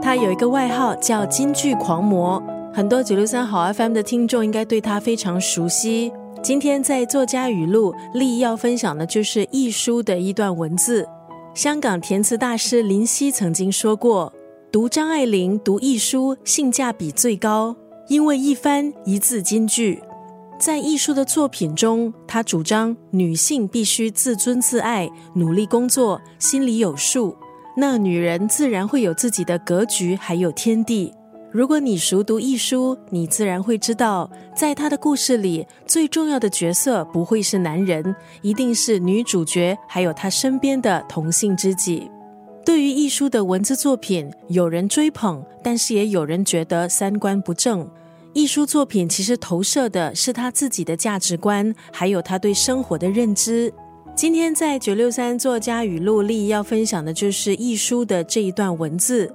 他有一个外号叫“京剧狂魔”，很多九六三好 FM 的听众应该对他非常熟悉。今天在作家语录，立要分享的就是易书的一段文字。香港填词大师林夕曾经说过：“读张爱玲、读易书，性价比最高，因为一番一字金句。”在艺术的作品中，他主张女性必须自尊自爱，努力工作，心里有数。那女人自然会有自己的格局，还有天地。如果你熟读易书，你自然会知道，在他的故事里，最重要的角色不会是男人，一定是女主角，还有她身边的同性知己。对于易书的文字作品，有人追捧，但是也有人觉得三观不正。艺术作品其实投射的是他自己的价值观，还有他对生活的认知。今天在九六三作家语录里要分享的就是艺书的这一段文字：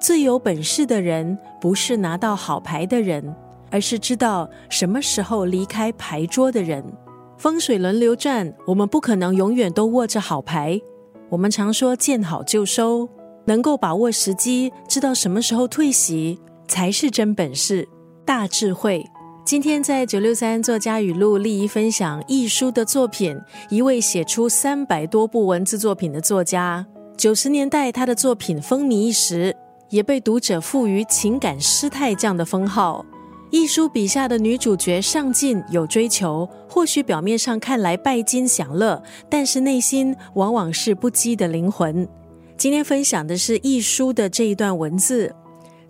最有本事的人，不是拿到好牌的人，而是知道什么时候离开牌桌的人。风水轮流转，我们不可能永远都握着好牌。我们常说见好就收，能够把握时机，知道什么时候退席，才是真本事。大智慧。今天在九六三作家语录利益分享易书的作品，一位写出三百多部文字作品的作家。九十年代他的作品风靡一时，也被读者赋予情感师太这样的封号。易书笔下的女主角上进有追求，或许表面上看来拜金享乐，但是内心往往是不羁的灵魂。今天分享的是易书的这一段文字。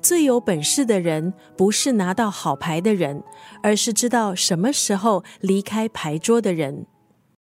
最有本事的人，不是拿到好牌的人，而是知道什么时候离开牌桌的人。